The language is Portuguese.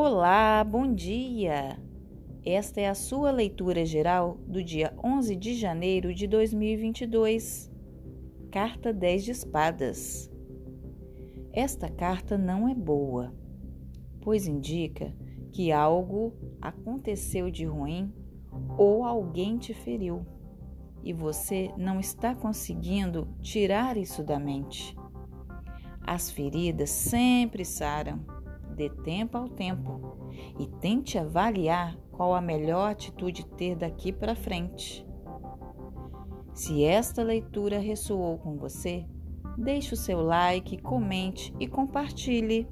Olá, bom dia! Esta é a sua leitura geral do dia 11 de janeiro de 2022. Carta 10 de Espadas. Esta carta não é boa, pois indica que algo aconteceu de ruim ou alguém te feriu e você não está conseguindo tirar isso da mente. As feridas sempre saram dê tempo ao tempo e tente avaliar qual a melhor atitude ter daqui para frente. Se esta leitura ressoou com você, deixe o seu like, comente e compartilhe.